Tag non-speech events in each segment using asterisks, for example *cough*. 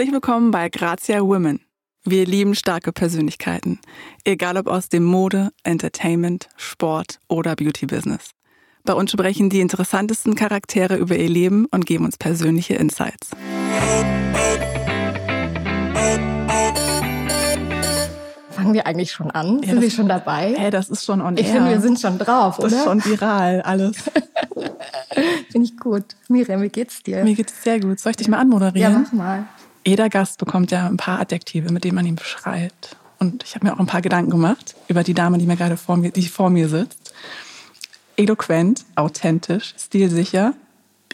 Herzlich willkommen bei Grazia Women. Wir lieben starke Persönlichkeiten, egal ob aus dem Mode, Entertainment, Sport oder Beauty-Business. Bei uns sprechen die interessantesten Charaktere über ihr Leben und geben uns persönliche Insights. Fangen wir eigentlich schon an? Ja, sind wir schon dabei? Hey, das ist schon on Ich finde, wir sind schon drauf, das oder? Das ist schon viral, alles. *laughs* finde ich gut. Miriam, wie geht's dir? Mir geht's sehr gut. Soll ich dich mal anmoderieren? Ja, mach mal. Jeder Gast bekommt ja ein paar Adjektive, mit denen man ihn beschreibt. Und ich habe mir auch ein paar Gedanken gemacht über die Dame, die mir gerade vor mir, die vor mir sitzt. Eloquent, authentisch, stilsicher,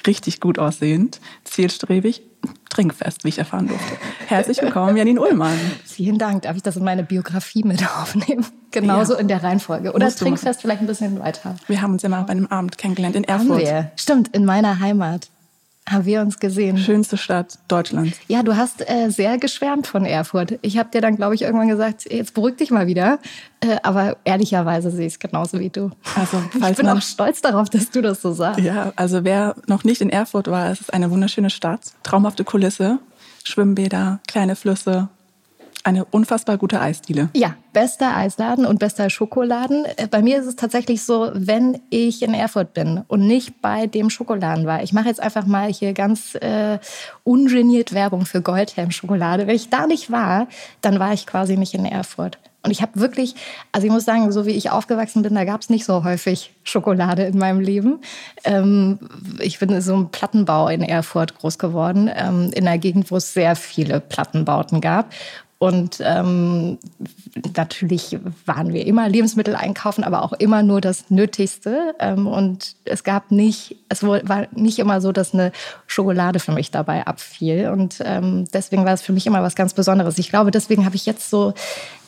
richtig gut aussehend, zielstrebig, trinkfest, wie ich erfahren durfte. Herzlich willkommen, Janine Ullmann. Vielen Dank. Darf ich das in meine Biografie mit aufnehmen? Genauso ja. in der Reihenfolge. Oder Musst trinkfest vielleicht ein bisschen weiter. Wir haben uns ja mal bei einem Abend kennengelernt in Erfurt. Haben wir. Stimmt, in meiner Heimat haben wir uns gesehen. Schönste Stadt Deutschlands. Ja, du hast äh, sehr geschwärmt von Erfurt. Ich habe dir dann, glaube ich, irgendwann gesagt, jetzt beruhig dich mal wieder. Äh, aber ehrlicherweise sehe ich es genauso wie du. Also, ich bin auch stolz darauf, dass du das so sagst. Ja, also wer noch nicht in Erfurt war, es ist eine wunderschöne Stadt. Traumhafte Kulisse, Schwimmbäder, kleine Flüsse, eine unfassbar gute Eisdiele. Ja, bester Eisladen und bester Schokoladen. Bei mir ist es tatsächlich so, wenn ich in Erfurt bin und nicht bei dem Schokoladen war. Ich mache jetzt einfach mal hier ganz äh, ungeniert Werbung für Goldhelm-Schokolade. Wenn ich da nicht war, dann war ich quasi nicht in Erfurt. Und ich habe wirklich, also ich muss sagen, so wie ich aufgewachsen bin, da gab es nicht so häufig Schokolade in meinem Leben. Ähm, ich bin in so einem Plattenbau in Erfurt groß geworden, ähm, in einer Gegend, wo es sehr viele Plattenbauten gab. Und ähm, natürlich waren wir immer Lebensmittel einkaufen, aber auch immer nur das Nötigste. Ähm, und es gab nicht, es war nicht immer so, dass eine Schokolade für mich dabei abfiel. Und ähm, deswegen war es für mich immer was ganz Besonderes. Ich glaube, deswegen habe ich jetzt so,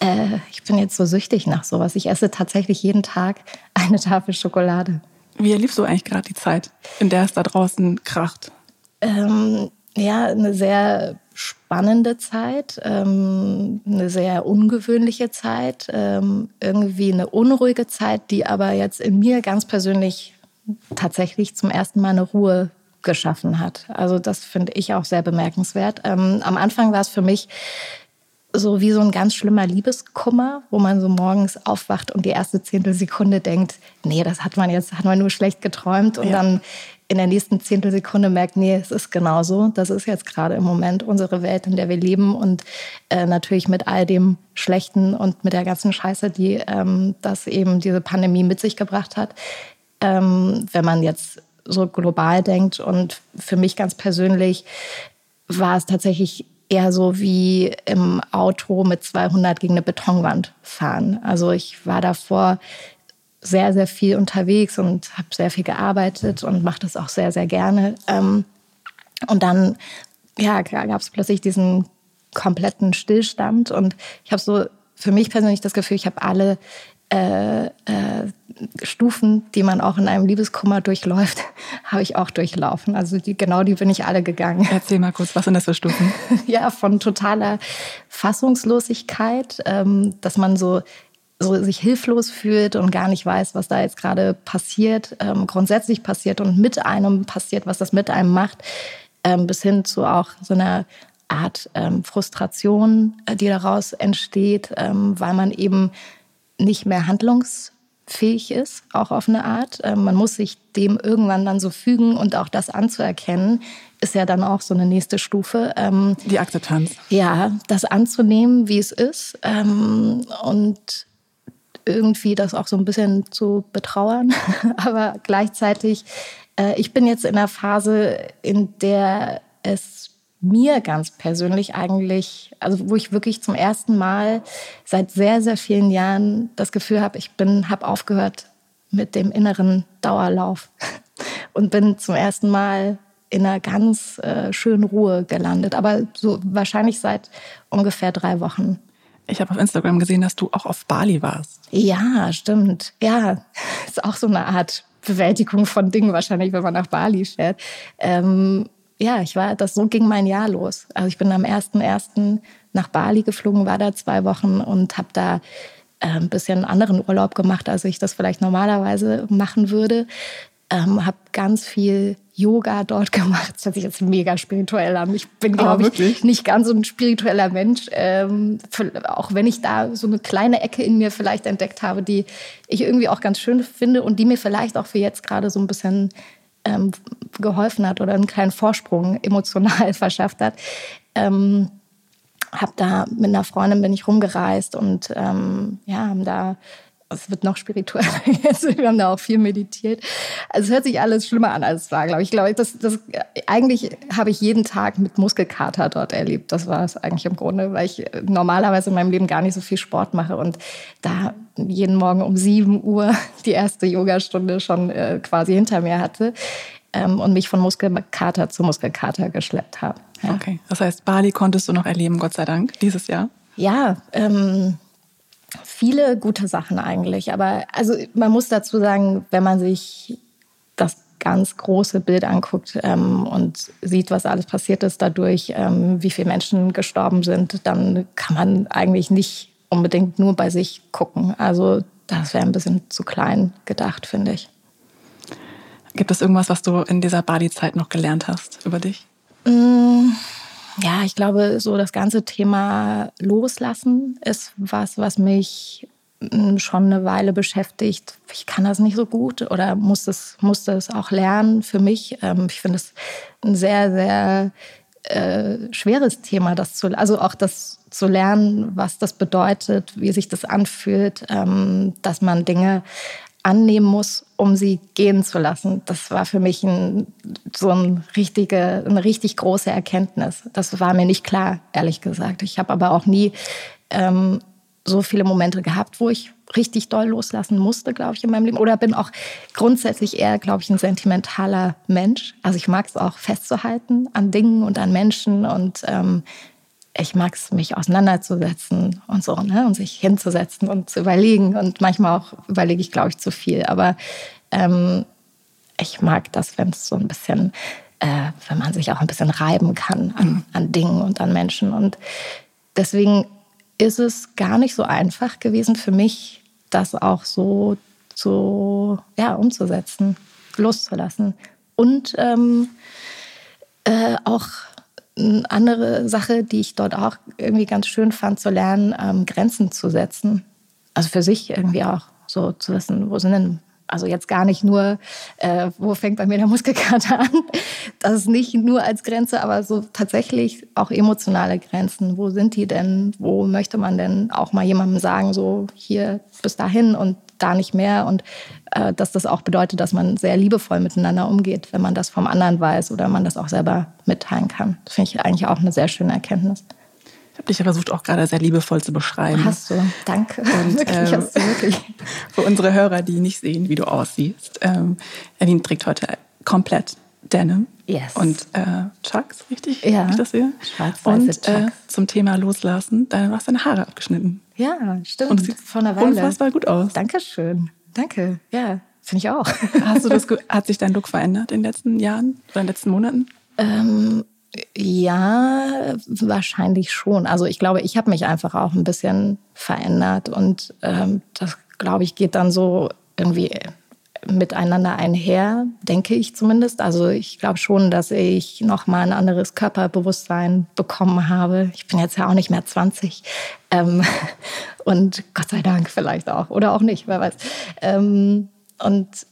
äh, ich bin jetzt so süchtig nach sowas. Ich esse tatsächlich jeden Tag eine Tafel Schokolade. Wie erlebst du eigentlich gerade die Zeit, in der es da draußen kracht? Ähm, ja, eine sehr spannende Zeit, ähm, eine sehr ungewöhnliche Zeit, ähm, irgendwie eine unruhige Zeit, die aber jetzt in mir ganz persönlich tatsächlich zum ersten Mal eine Ruhe geschaffen hat. Also das finde ich auch sehr bemerkenswert. Ähm, am Anfang war es für mich so wie so ein ganz schlimmer Liebeskummer, wo man so morgens aufwacht und die erste Zehntelsekunde denkt, nee, das hat man jetzt, hat man nur schlecht geträumt und ja. dann in der nächsten Zehntelsekunde merkt, nee, es ist genauso. Das ist jetzt gerade im Moment unsere Welt, in der wir leben und äh, natürlich mit all dem Schlechten und mit der ganzen Scheiße, die ähm, das eben diese Pandemie mit sich gebracht hat. Ähm, wenn man jetzt so global denkt und für mich ganz persönlich war es tatsächlich eher so wie im Auto mit 200 gegen eine Betonwand fahren. Also ich war davor sehr, sehr viel unterwegs und habe sehr viel gearbeitet und mache das auch sehr, sehr gerne. Ähm, und dann ja, gab es plötzlich diesen kompletten Stillstand und ich habe so für mich persönlich das Gefühl, ich habe alle äh, äh, Stufen, die man auch in einem Liebeskummer durchläuft, *laughs* habe ich auch durchlaufen. Also die, genau die bin ich alle gegangen. Erzähl mal kurz, was sind das für Stufen? *laughs* ja, von totaler Fassungslosigkeit, ähm, dass man so so sich hilflos fühlt und gar nicht weiß, was da jetzt gerade passiert, ähm, grundsätzlich passiert und mit einem passiert, was das mit einem macht, ähm, bis hin zu auch so einer Art ähm, Frustration, äh, die daraus entsteht, ähm, weil man eben nicht mehr handlungsfähig ist, auch auf eine Art. Ähm, man muss sich dem irgendwann dann so fügen und auch das anzuerkennen, ist ja dann auch so eine nächste Stufe. Ähm, die Akzeptanz. Ja, das anzunehmen, wie es ist und irgendwie das auch so ein bisschen zu betrauern. *laughs* Aber gleichzeitig, äh, ich bin jetzt in einer Phase, in der es mir ganz persönlich eigentlich, also wo ich wirklich zum ersten Mal seit sehr, sehr vielen Jahren das Gefühl habe, ich bin, habe aufgehört mit dem inneren Dauerlauf *laughs* und bin zum ersten Mal in einer ganz äh, schönen Ruhe gelandet. Aber so wahrscheinlich seit ungefähr drei Wochen. Ich habe auf Instagram gesehen, dass du auch auf Bali warst. Ja, stimmt. Ja, *laughs* ist auch so eine Art Bewältigung von Dingen wahrscheinlich, wenn man nach Bali fährt. Ähm, ja, ich war, das so ging mein Jahr los. Also ich bin am 1.1. nach Bali geflogen, war da zwei Wochen und habe da ein bisschen anderen Urlaub gemacht, als ich das vielleicht normalerweise machen würde. Ähm, habe ganz viel Yoga dort *laughs* gemacht. Das hört sich jetzt mega spirituell an. Ich bin, glaube oh, ich, nicht ganz so ein spiritueller Mensch. Ähm, auch wenn ich da so eine kleine Ecke in mir vielleicht entdeckt habe, die ich irgendwie auch ganz schön finde und die mir vielleicht auch für jetzt gerade so ein bisschen ähm, geholfen hat oder einen kleinen Vorsprung *laughs* emotional verschafft hat. Ähm, hab da mit einer Freundin bin ich rumgereist und ähm, ja, haben da es wird noch spiritueller *laughs* jetzt. Wir haben da auch viel meditiert. Also es hört sich alles schlimmer an, als es war, glaube ich. Ich glaube, das, das, eigentlich habe ich jeden Tag mit Muskelkater dort erlebt. Das war es eigentlich im Grunde, weil ich normalerweise in meinem Leben gar nicht so viel Sport mache und da jeden Morgen um 7 Uhr *laughs* die erste Yogastunde schon äh, quasi hinter mir hatte ähm, und mich von Muskelkater zu Muskelkater geschleppt habe. Ja. Okay, das heißt, Bali konntest du noch erleben, Gott sei Dank, dieses Jahr? Ja, ähm, viele gute Sachen eigentlich. Aber also man muss dazu sagen, wenn man sich das ganz große Bild anguckt ähm, und sieht, was alles passiert ist dadurch, ähm, wie viele Menschen gestorben sind, dann kann man eigentlich nicht unbedingt nur bei sich gucken. Also das wäre ein bisschen zu klein gedacht, finde ich. Gibt es irgendwas, was du in dieser Bali-Zeit noch gelernt hast über dich? Mm, ja, ich glaube, so das ganze Thema Loslassen ist was, was mich mm, schon eine Weile beschäftigt. Ich kann das nicht so gut oder muss das, muss das auch lernen für mich. Ähm, ich finde es ein sehr, sehr äh, schweres Thema, das zu, also auch das zu lernen, was das bedeutet, wie sich das anfühlt, ähm, dass man Dinge annehmen muss, um sie gehen zu lassen. Das war für mich ein, so ein richtige, eine richtig große Erkenntnis. Das war mir nicht klar, ehrlich gesagt. Ich habe aber auch nie ähm, so viele Momente gehabt, wo ich richtig doll loslassen musste, glaube ich, in meinem Leben. Oder bin auch grundsätzlich eher, glaube ich, ein sentimentaler Mensch. Also ich mag es auch festzuhalten an Dingen und an Menschen und ähm, ich mag es, mich auseinanderzusetzen und so, ne? und sich hinzusetzen und zu überlegen. Und manchmal auch überlege ich, glaube ich, zu viel. Aber ähm, ich mag das, wenn es so ein bisschen, äh, wenn man sich auch ein bisschen reiben kann an, mhm. an Dingen und an Menschen. Und deswegen ist es gar nicht so einfach gewesen für mich, das auch so zu, ja, umzusetzen, loszulassen. Und ähm, äh, auch eine andere Sache, die ich dort auch irgendwie ganz schön fand, zu lernen, ähm, Grenzen zu setzen. Also für sich irgendwie auch so zu wissen, wo sind denn, also jetzt gar nicht nur, äh, wo fängt bei mir der Muskelkater an. Das ist nicht nur als Grenze, aber so tatsächlich auch emotionale Grenzen. Wo sind die denn? Wo möchte man denn auch mal jemandem sagen, so hier bis dahin und da nicht mehr? Und äh, dass das auch bedeutet, dass man sehr liebevoll miteinander umgeht, wenn man das vom anderen weiß oder man das auch selber mitteilen kann. Das finde ich eigentlich auch eine sehr schöne Erkenntnis. Ich habe dich ja versucht, auch gerade sehr liebevoll zu beschreiben. Hast du, danke. Und, *laughs* wirklich, ähm, hast du wirklich. *laughs* Für unsere Hörer, die nicht sehen, wie du aussiehst, ähm, Erwin trägt heute komplett Denim. Yes. Und äh, Chucks, richtig? Ja. Ich das sehe. Und äh, zum Thema Loslassen, dann hast du deine Haare abgeschnitten. Ja, stimmt. Und es sieht von der Weile. unfassbar gut aus. Dankeschön. Danke, ja, finde ich auch. *laughs* Hast du das, hat sich dein Look verändert in den letzten Jahren oder in den letzten Monaten? Ähm, ja, wahrscheinlich schon. Also ich glaube, ich habe mich einfach auch ein bisschen verändert und ähm, das, glaube ich, geht dann so irgendwie miteinander einher, denke ich zumindest. Also ich glaube schon, dass ich noch mal ein anderes Körperbewusstsein bekommen habe. Ich bin jetzt ja auch nicht mehr 20 ähm, *laughs* und Gott sei Dank vielleicht auch oder auch nicht, wer weiß. Ähm, und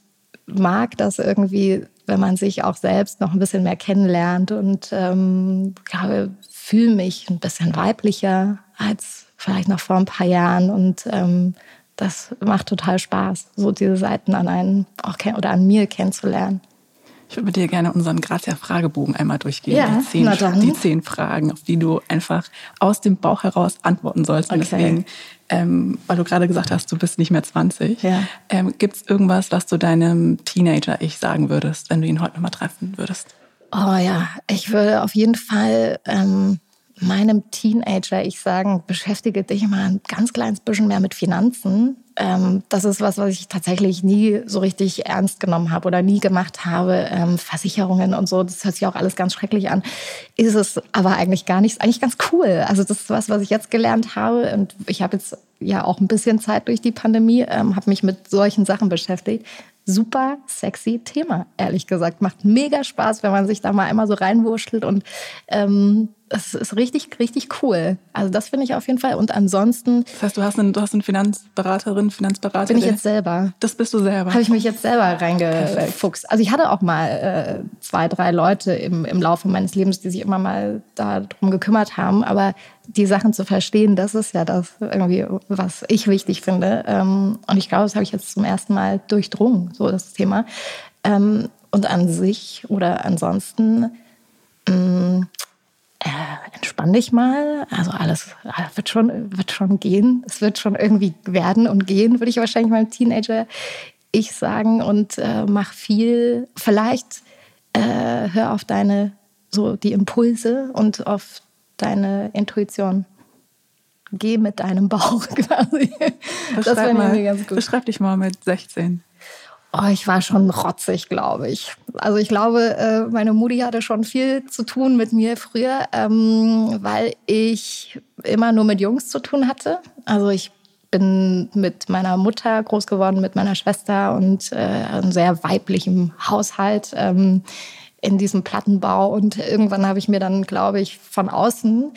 mag das irgendwie, wenn man sich auch selbst noch ein bisschen mehr kennenlernt und ähm, glaube, fühle mich ein bisschen weiblicher als vielleicht noch vor ein paar Jahren und ähm, das macht total Spaß, so diese Seiten an einen auch oder an mir kennenzulernen. Ich würde mit dir gerne unseren Grazia-Fragebogen einmal durchgehen. Ja, die, zehn, die zehn Fragen, auf die du einfach aus dem Bauch heraus antworten sollst. Und deswegen, ähm, weil du gerade gesagt hast, du bist nicht mehr 20, ja. ähm, gibt es irgendwas, was du deinem Teenager-Ich sagen würdest, wenn du ihn heute nochmal treffen würdest? Oh ja, ich würde auf jeden Fall ähm, meinem Teenager ich sagen, beschäftige dich mal ein ganz kleines bisschen mehr mit Finanzen. Ähm, das ist was, was ich tatsächlich nie so richtig ernst genommen habe oder nie gemacht habe. Ähm, Versicherungen und so, das hört sich auch alles ganz schrecklich an. Ist es aber eigentlich gar nicht, eigentlich ganz cool. Also das ist was, was ich jetzt gelernt habe und ich habe jetzt ja auch ein bisschen Zeit durch die Pandemie, ähm, habe mich mit solchen Sachen beschäftigt. super sexy Thema, ehrlich gesagt. Macht mega Spaß, wenn man sich da mal einmal so reinwurschtelt und ähm, es ist richtig, richtig cool. Also das finde ich auf jeden Fall. Und ansonsten. Das heißt, du hast eine, du hast eine Finanzberaterin, Finanzberater. Bin ich jetzt selber. Das bist du selber. Habe ich mich jetzt selber reingefuchst. Also ich hatte auch mal äh, zwei, drei Leute im, im Laufe meines Lebens, die sich immer mal darum gekümmert haben. Aber die Sachen zu verstehen, das ist ja das irgendwie, was ich wichtig finde. Ähm, und ich glaube, das habe ich jetzt zum ersten Mal durchdrungen, so das Thema. Ähm, und an sich oder ansonsten mh, mm, äh, entspann dich mal. Also alles, wird, schon, wird schon gehen. Es wird schon irgendwie werden und gehen, würde ich wahrscheinlich meinem Teenager ich sagen. Und äh, mach viel. Vielleicht äh, hör auf deine, so die Impulse und auf deine Intuition. Geh mit deinem Bauch *laughs* quasi. Das wäre mir ganz gut. Beschreib dich mal mit 16. Oh, ich war schon rotzig, glaube ich. Also ich glaube, äh, meine Mutti hatte schon viel zu tun mit mir früher, ähm, weil ich immer nur mit Jungs zu tun hatte. Also ich bin mit meiner Mutter groß geworden, mit meiner Schwester und äh, einem sehr weiblichen Haushalt ähm, in diesem Plattenbau. Und irgendwann habe ich mir dann, glaube ich, von außen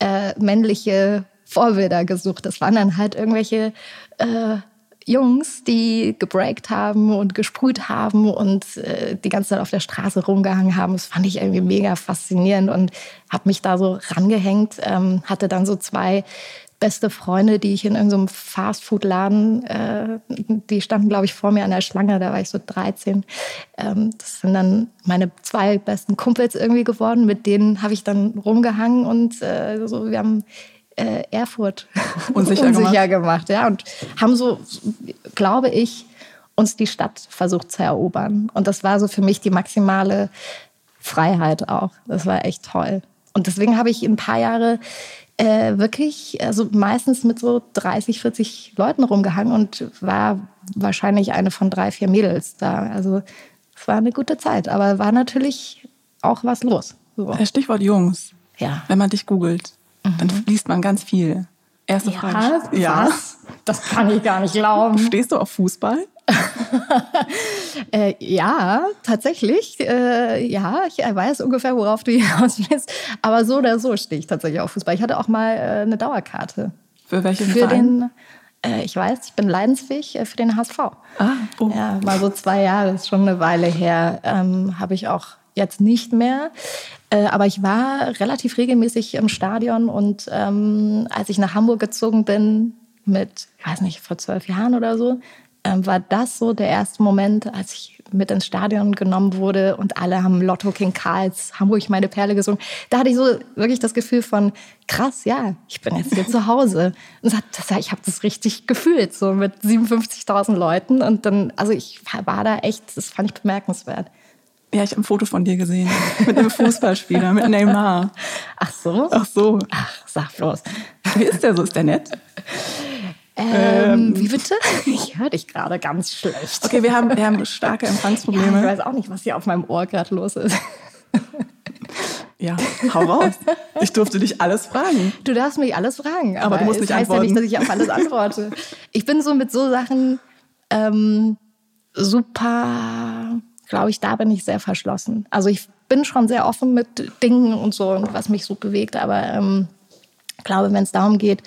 äh, männliche Vorbilder gesucht. Das waren dann halt irgendwelche äh, Jungs, die gebreakt haben und gesprüht haben und äh, die ganze Zeit auf der Straße rumgehangen haben. Das fand ich irgendwie mega faszinierend und habe mich da so rangehängt. Ähm, hatte dann so zwei beste Freunde, die ich in irgendeinem Fastfood-Laden, äh, die standen, glaube ich, vor mir an der Schlange, da war ich so 13. Ähm, das sind dann meine zwei besten Kumpels irgendwie geworden, mit denen habe ich dann rumgehangen und äh, so, wir haben äh, Erfurt *laughs* unsicher, unsicher gemacht. gemacht. Ja, und haben so, glaube ich, uns die Stadt versucht zu erobern. Und das war so für mich die maximale Freiheit auch. Das war echt toll. Und deswegen habe ich ein paar Jahre äh, wirklich, also meistens mit so 30, 40 Leuten rumgehangen und war wahrscheinlich eine von drei, vier Mädels da. Also es war eine gute Zeit, aber war natürlich auch was los. So. Stichwort Jungs. Ja. Wenn man dich googelt. Mhm. Dann liest man ganz viel. Erste ja, Frage. Ja. Was? Das kann ich gar nicht glauben. Stehst du auf Fußball? *laughs* äh, ja, tatsächlich. Äh, ja, ich weiß ungefähr, worauf du *laughs* hinaus willst. Aber so oder so stehe ich tatsächlich auf Fußball. Ich hatte auch mal äh, eine Dauerkarte. Für welchen Für Verein? den äh, ich weiß, ich bin leidensfähig äh, für den HSV. Ah, oh. Ja, mal so zwei Jahre, ist schon eine Weile her. Ähm, Habe ich auch jetzt nicht mehr. Äh, aber ich war relativ regelmäßig im Stadion und ähm, als ich nach Hamburg gezogen bin, mit, ich weiß nicht, vor zwölf Jahren oder so, ähm, war das so der erste Moment, als ich mit ins Stadion genommen wurde und alle haben Lotto King Karls Hamburg meine Perle gesungen. Da hatte ich so wirklich das Gefühl von krass, ja, ich bin jetzt hier zu Hause. Und das, ich habe das richtig gefühlt, so mit 57.000 Leuten. Und dann, also ich war da echt, das fand ich bemerkenswert. Ja, ich habe ein Foto von dir gesehen. Mit einem Fußballspieler, mit Neymar. Ach so? Ach so. Ach, sag bloß. Wie ist der so? Ist der nett? Ähm, ähm, wie bitte? Ich höre dich gerade ganz schlecht. Okay, wir haben, wir haben starke Empfangsprobleme. Ja, ich weiß auch nicht, was hier auf meinem Ohr gerade los ist. Ja, hau raus. Ich durfte dich alles fragen. Du darfst mich alles fragen. Aber, aber du musst nicht antworten. heißt ja nicht, dass ich auf alles antworte. Ich bin so mit so Sachen ähm, super glaube ich, da bin ich sehr verschlossen. Also ich bin schon sehr offen mit Dingen und so und was mich so bewegt, aber ähm, glaube, wenn es darum geht,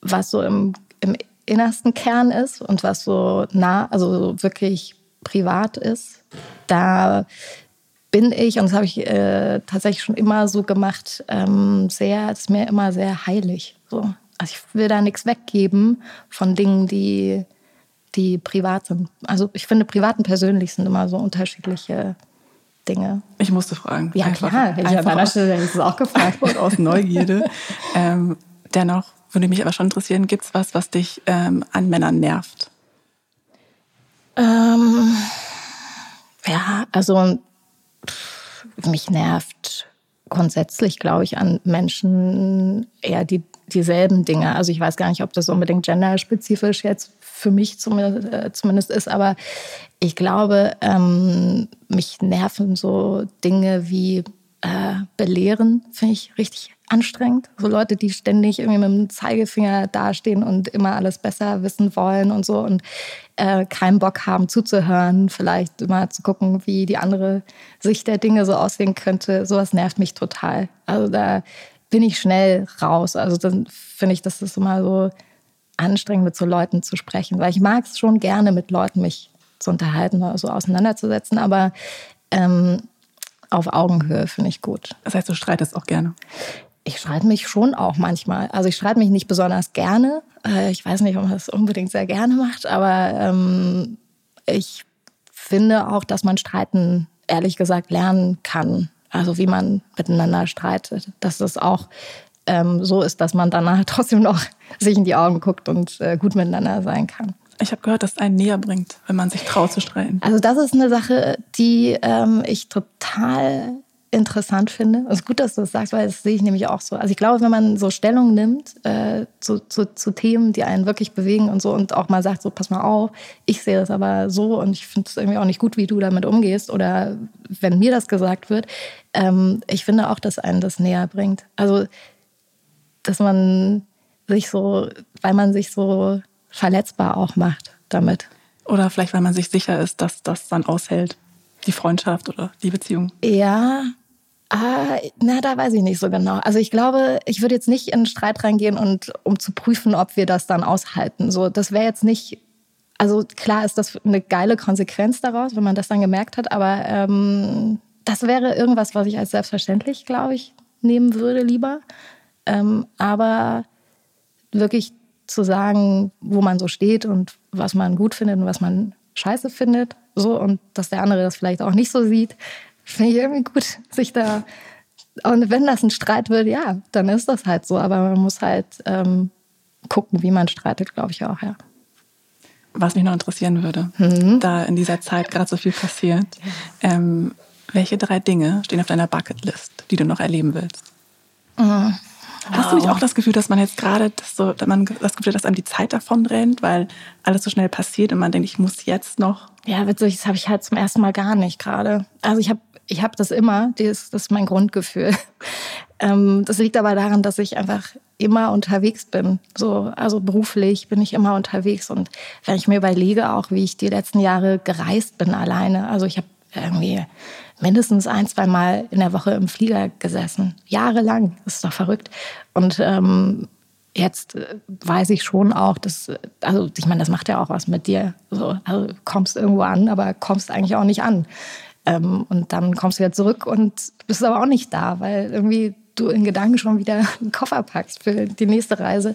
was so im, im innersten Kern ist und was so nah, also wirklich privat ist, da bin ich, und das habe ich äh, tatsächlich schon immer so gemacht, ähm, sehr, ist mir immer sehr heilig. So. Also ich will da nichts weggeben von Dingen, die die privat sind. Also ich finde, privat und persönlich sind immer so unterschiedliche Dinge. Ich musste fragen. Ja, einfach, klar. Hätte ich an deiner Stelle hätte auch gefragt. Und *laughs* aus Neugierde. *laughs* ähm, dennoch würde mich aber schon interessieren, gibt es was, was dich ähm, an Männern nervt? Ähm, ja, also mich nervt grundsätzlich, glaube ich, an Menschen eher die, dieselben Dinge. Also ich weiß gar nicht, ob das unbedingt genderspezifisch jetzt für mich äh, zumindest ist. Aber ich glaube, ähm, mich nerven so Dinge wie äh, belehren, finde ich richtig anstrengend. So Leute, die ständig irgendwie mit dem Zeigefinger dastehen und immer alles besser wissen wollen und so und äh, keinen Bock haben zuzuhören, vielleicht immer zu gucken, wie die andere Sicht der Dinge so aussehen könnte. Sowas nervt mich total. Also da bin ich schnell raus. Also dann finde ich, das ist immer so anstrengend, mit so Leuten zu sprechen, weil ich mag es schon gerne, mit Leuten mich zu unterhalten oder so auseinanderzusetzen, aber ähm, auf Augenhöhe finde ich gut. Das heißt, du streitest auch gerne? Ich streite mich schon auch manchmal. Also ich streite mich nicht besonders gerne. Äh, ich weiß nicht, ob man das unbedingt sehr gerne macht, aber ähm, ich finde auch, dass man streiten, ehrlich gesagt, lernen kann. Also wie man miteinander streitet. Dass das auch ähm, so ist, dass man danach *laughs* trotzdem noch sich in die Augen guckt und äh, gut miteinander sein kann. Ich habe gehört, dass es einen näher bringt, wenn man sich traut zu streiten. Also das ist eine Sache, die ähm, ich total interessant finde. Es ist gut, dass du das sagst, weil das sehe ich nämlich auch so. Also ich glaube, wenn man so Stellung nimmt äh, zu, zu, zu, Themen, die einen wirklich bewegen und so und auch mal sagt, so pass mal auf, ich sehe das aber so und ich finde es irgendwie auch nicht gut, wie du damit umgehst oder wenn mir das gesagt wird, ähm, ich finde auch, dass einen das näher bringt. Also dass man sich so, weil man sich so verletzbar auch macht damit. Oder vielleicht, weil man sich sicher ist, dass das dann aushält, die Freundschaft oder die Beziehung. Ja, Ah, na, da weiß ich nicht so genau. Also ich glaube, ich würde jetzt nicht in einen Streit reingehen und um zu prüfen, ob wir das dann aushalten. So, das wäre jetzt nicht. Also klar ist das eine geile Konsequenz daraus, wenn man das dann gemerkt hat. Aber ähm, das wäre irgendwas, was ich als selbstverständlich, glaube ich, nehmen würde lieber. Ähm, aber wirklich zu sagen, wo man so steht und was man gut findet und was man scheiße findet, so und dass der andere das vielleicht auch nicht so sieht, finde ich irgendwie gut, sich da. Und wenn das ein Streit wird, ja, dann ist das halt so. Aber man muss halt ähm, gucken, wie man streitet, glaube ich auch, ja. Was mich noch interessieren würde, mhm. da in dieser Zeit gerade so viel passiert, ähm, welche drei Dinge stehen auf deiner Bucketlist, die du noch erleben willst? Mhm. Hast du nicht auch das Gefühl, dass man jetzt gerade das so, dass man das Gefühl, dass einem die Zeit davon rennt, weil alles so schnell passiert und man denkt, ich muss jetzt noch? Ja, witzig, das habe ich halt zum ersten Mal gar nicht gerade. Also ich habe ich hab das immer, das, das ist mein Grundgefühl. *laughs* Ähm, das liegt aber daran, dass ich einfach immer unterwegs bin. So, also beruflich bin ich immer unterwegs. Und wenn ich mir überlege, auch wie ich die letzten Jahre gereist bin alleine, also ich habe irgendwie mindestens ein, zwei Mal in der Woche im Flieger gesessen. Jahrelang. Das ist doch verrückt. Und ähm, jetzt äh, weiß ich schon auch, dass, also ich meine, das macht ja auch was mit dir. So, also kommst irgendwo an, aber kommst eigentlich auch nicht an. Ähm, und dann kommst du wieder zurück und bist aber auch nicht da, weil irgendwie du in Gedanken schon wieder einen Koffer packst für die nächste Reise.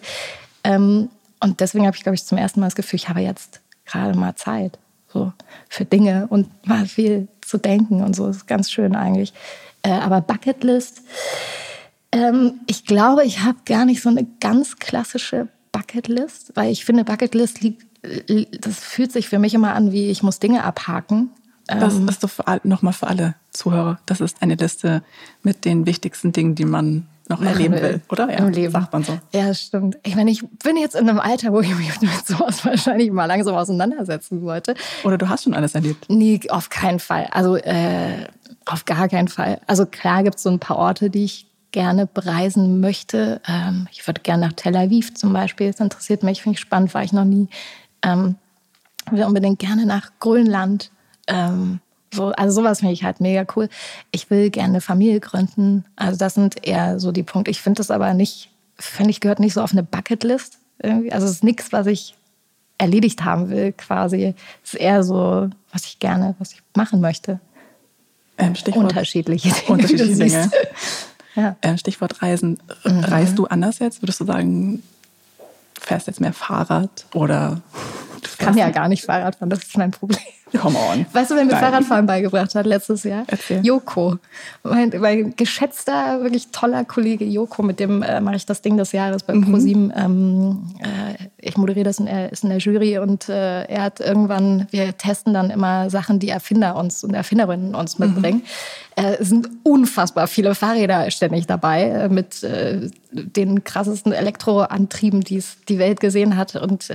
Ähm, und deswegen habe ich, glaube ich, zum ersten Mal das Gefühl, ich habe jetzt gerade mal Zeit so für Dinge und mal viel zu denken und so. Das ist ganz schön eigentlich. Äh, aber Bucketlist, ähm, ich glaube, ich habe gar nicht so eine ganz klassische Bucketlist, weil ich finde, Bucketlist liegt, äh, das fühlt sich für mich immer an, wie ich muss Dinge abhaken. Das ähm, ist doch nochmal für alle Zuhörer. Das ist eine Liste mit den wichtigsten Dingen, die man noch erleben will, oder? Ja, Im Leben. sagt man so. Ja, stimmt. Ich meine, ich bin jetzt in einem Alter, wo ich mich mit sowas *laughs* wahrscheinlich mal langsam auseinandersetzen wollte. Oder du hast schon alles erlebt? Nee, auf keinen Fall. Also äh, auf gar keinen Fall. Also klar gibt es so ein paar Orte, die ich gerne bereisen möchte. Ähm, ich würde gerne nach Tel Aviv zum Beispiel. Das interessiert mich, finde ich spannend, war ich noch nie. Ähm, ich will unbedingt gerne nach Grönland. Ähm, so, also sowas finde ich halt mega cool. Ich will gerne eine Familie gründen. Also das sind eher so die Punkte. Ich finde das aber nicht, finde ich, gehört nicht so auf eine Bucketlist. Irgendwie. Also es ist nichts, was ich erledigt haben will, quasi. Es ist eher so, was ich gerne, was ich machen möchte. Ähm, Stichwort, unterschiedliche Dinge. Unterschiedliche Dinge. ja. ähm, Stichwort Reisen. Mhm. Reist du anders jetzt? Würdest du sagen, fährst jetzt mehr Fahrrad oder? Ich kann ja gar nicht Fahrrad fahren, das ist mein Problem. Come on. Weißt du, wer mir Nein. Fahrradfahren beigebracht hat letztes Jahr? Erzähl. Joko. Mein, mein geschätzter, wirklich toller Kollege Joko, mit dem äh, mache ich das Ding des Jahres bei mhm. ProSieben. Ähm, äh, ich moderiere das und er ist in der Jury und äh, er hat irgendwann, wir testen dann immer Sachen, die Erfinder uns und Erfinderinnen uns mhm. mitbringen. Mhm. es sind unfassbar viele Fahrräder ständig dabei äh, mit äh, den krassesten Elektroantrieben, die es die Welt gesehen hat und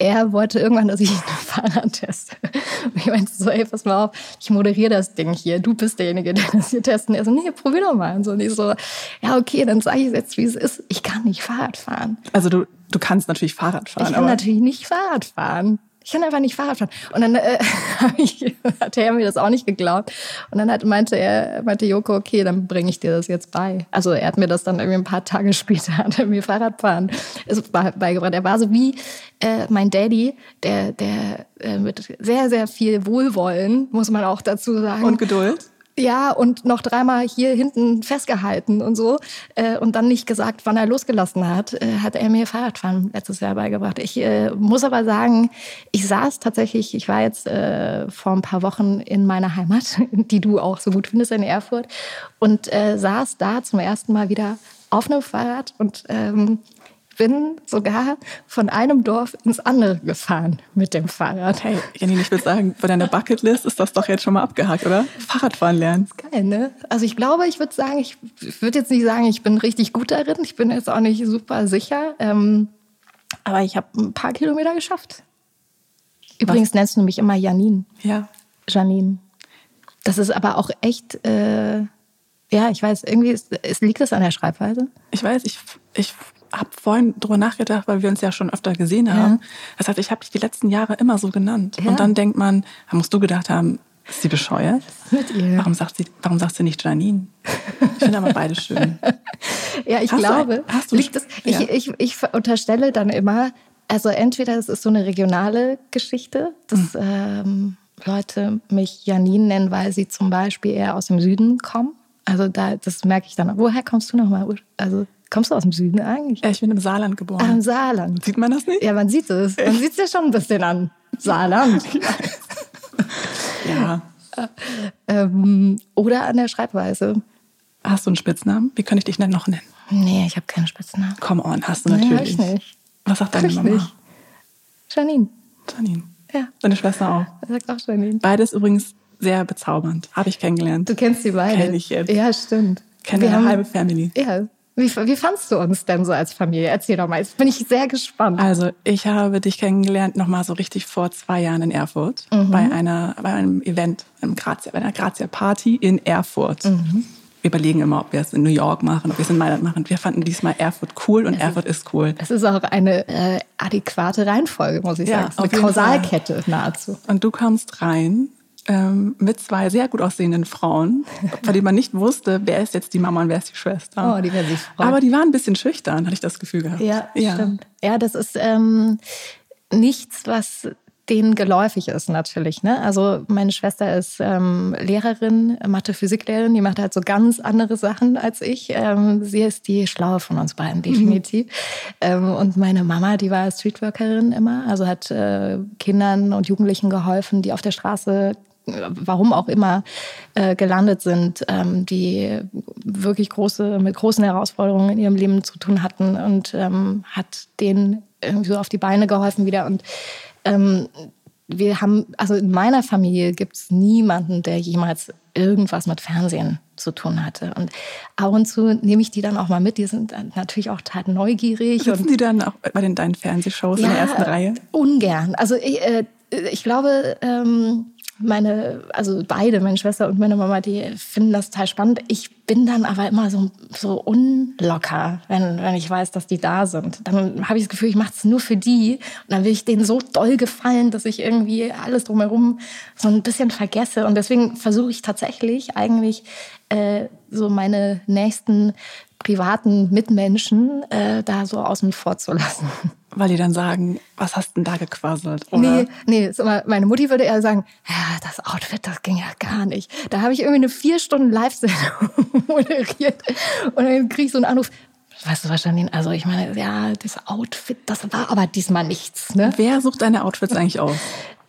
er wollte irgendwann, dass ich *laughs* ein Fahrrad teste. Und ich meinte so, ey, pass mal auf, ich moderiere das Ding hier. Du bist derjenige, der das hier testen. Er so, nee, probier doch mal. Und so, und ich so, ja, okay, dann sage ich jetzt, wie es ist. Ich kann nicht Fahrrad fahren. Also du, du kannst natürlich Fahrrad fahren. Ich kann natürlich nicht Fahrrad fahren ich kann einfach nicht Fahrrad fahren. Und dann äh, *laughs* ich, hat er mir das auch nicht geglaubt. Und dann hat, meinte er, meinte Joko, okay, dann bringe ich dir das jetzt bei. Also er hat mir das dann irgendwie ein paar Tage *laughs* später, hat er mir Fahrradfahren beigebracht. Er war so wie äh, mein Daddy, der, der äh, mit sehr, sehr viel Wohlwollen, muss man auch dazu sagen. Und Geduld ja, und noch dreimal hier hinten festgehalten und so. Äh, und dann nicht gesagt, wann er losgelassen hat, äh, hat er mir Fahrradfahren letztes Jahr beigebracht. Ich äh, muss aber sagen, ich saß tatsächlich, ich war jetzt äh, vor ein paar Wochen in meiner Heimat, *laughs* die du auch so gut findest in Erfurt, und äh, saß da zum ersten Mal wieder auf einem Fahrrad und ähm, bin sogar von einem Dorf ins andere gefahren mit dem Fahrrad. Hey, Janine, ich würde sagen, bei deiner Bucketlist ist das doch jetzt schon mal abgehakt, oder? Fahrradfahren lernen. Geil, ne? Also ich glaube, ich würde sagen, ich würde jetzt nicht sagen, ich bin richtig gut darin. Ich bin jetzt auch nicht super sicher. Ähm, aber ich habe ein paar Kilometer geschafft. Übrigens Was? nennst du mich immer Janine. Ja. Janine. Das ist aber auch echt, äh, ja, ich weiß, irgendwie ist, ist, liegt das an der Schreibweise. Ich weiß, ich, ich habe vorhin drüber nachgedacht, weil wir uns ja schon öfter gesehen haben. Ja. Das heißt, ich habe dich die letzten Jahre immer so genannt. Ja. Und dann denkt man, da musst du gedacht haben, ist sie bescheuert? mit ihr? Warum sagt sie, warum sagt sie nicht Janine? Ich finde aber beide schön. ja, ich hast glaube, du, hast du liegt es, ja. ich, ich, ich unterstelle dann immer, also entweder es ist so eine regionale Geschichte, dass mhm. ähm, Leute mich Janine nennen, weil sie zum Beispiel eher aus dem Süden kommen. Also da, das merke ich dann. Woher kommst du nochmal? Also Kommst du aus dem Süden eigentlich? Ja, ich bin im Saarland geboren. Ah, im Saarland. Sieht man das nicht? Ja, man sieht es. Man sieht es ja schon ein bisschen an. Saarland. *laughs* ja. Ähm, oder an der Schreibweise. Hast du einen Spitznamen? Wie kann ich dich denn noch nennen? Nee, ich habe keinen Spitznamen. Come on, hast du natürlich. Nee, ich nicht. Was sagt deine Mama? Nicht. Janine. Janine. Ja. Deine Schwester auch. Sagt auch Janine. Beides übrigens sehr bezaubernd. Habe ich kennengelernt. Du kennst sie beide. Kenn ich jetzt. Ja, stimmt. Kenne eine halbe Family. Ja, wie, wie fandst du uns denn so als Familie? Erzähl doch mal. Jetzt bin ich sehr gespannt. Also, ich habe dich kennengelernt nochmal so richtig vor zwei Jahren in Erfurt. Mhm. Bei, einer, bei einem Event, einem Grazia, bei einer Grazia-Party in Erfurt. Mhm. Wir überlegen immer, ob wir es in New York machen, ob wir es in Mailand machen. Wir fanden diesmal Erfurt cool und es Erfurt ist, ist cool. Es ist auch eine äh, adäquate Reihenfolge, muss ich ja, sagen. Eine Kausalkette nahezu. Und du kamst rein ähm, mit zwei sehr gut aussehenden Frauen, von denen man nicht wusste, wer ist jetzt die Mama und wer ist die Schwester. Oh, die werden sich freuen. Aber die waren ein bisschen schüchtern, hatte ich das Gefühl gehabt. Ja, ja. stimmt. Ja, das ist ähm, nichts, was denen geläufig ist natürlich. Ne? Also meine Schwester ist ähm, Lehrerin, Mathe-Physiklehrerin, die macht halt so ganz andere Sachen als ich. Ähm, sie ist die Schlaue von uns beiden, definitiv. Mhm. Ähm, und meine Mama, die war Streetworkerin immer, also hat äh, Kindern und Jugendlichen geholfen, die auf der Straße warum auch immer, äh, gelandet sind, ähm, die wirklich große, mit großen Herausforderungen in ihrem Leben zu tun hatten und ähm, hat denen irgendwie so auf die Beine geholfen wieder. Und ähm, wir haben, also in meiner Familie gibt es niemanden, der jemals irgendwas mit Fernsehen zu tun hatte. Und ab und zu nehme ich die dann auch mal mit. Die sind natürlich auch total neugierig. Sitzen und die dann auch bei den, deinen Fernsehshows ja, in der ersten Reihe? Ungern. Also ich, äh, ich glaube, ähm, meine, also beide, meine Schwester und meine Mama, die finden das total spannend. Ich bin dann aber immer so, so unlocker, wenn, wenn ich weiß, dass die da sind. Dann habe ich das Gefühl, ich mache es nur für die. Und dann will ich denen so doll gefallen, dass ich irgendwie alles drumherum so ein bisschen vergesse. Und deswegen versuche ich tatsächlich eigentlich äh, so meine nächsten privaten Mitmenschen äh, da so außen vor zu lassen. Weil die dann sagen, was hast denn da gequasselt? Oder? Nee, nee, meine Mutti würde eher sagen, ja, das Outfit, das ging ja gar nicht. Da habe ich irgendwie eine vier Stunden Live-Sendung *laughs* moderiert und dann kriege ich so einen Anruf, Weißt du wahrscheinlich, also ich meine, ja, das Outfit, das war aber diesmal nichts. Ne? Wer sucht deine Outfits eigentlich aus?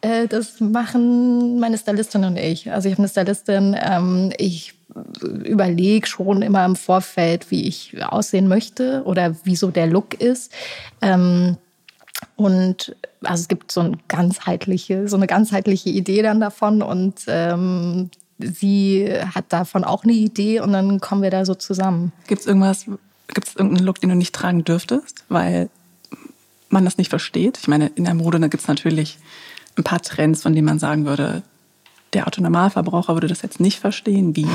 Äh, das machen meine Stylistin und ich. Also ich habe eine Stylistin, ähm, ich überlege schon immer im Vorfeld, wie ich aussehen möchte oder wieso der Look ist. Ähm, und also es gibt so, ein ganzheitliche, so eine ganzheitliche Idee dann davon und ähm, sie hat davon auch eine Idee und dann kommen wir da so zusammen. Gibt es irgendwas, gibt es irgendeinen Look, den du nicht tragen dürftest? Weil man das nicht versteht. Ich meine, in der Mode gibt es natürlich ein paar Trends, von denen man sagen würde, der Autonormalverbraucher würde das jetzt nicht verstehen, wie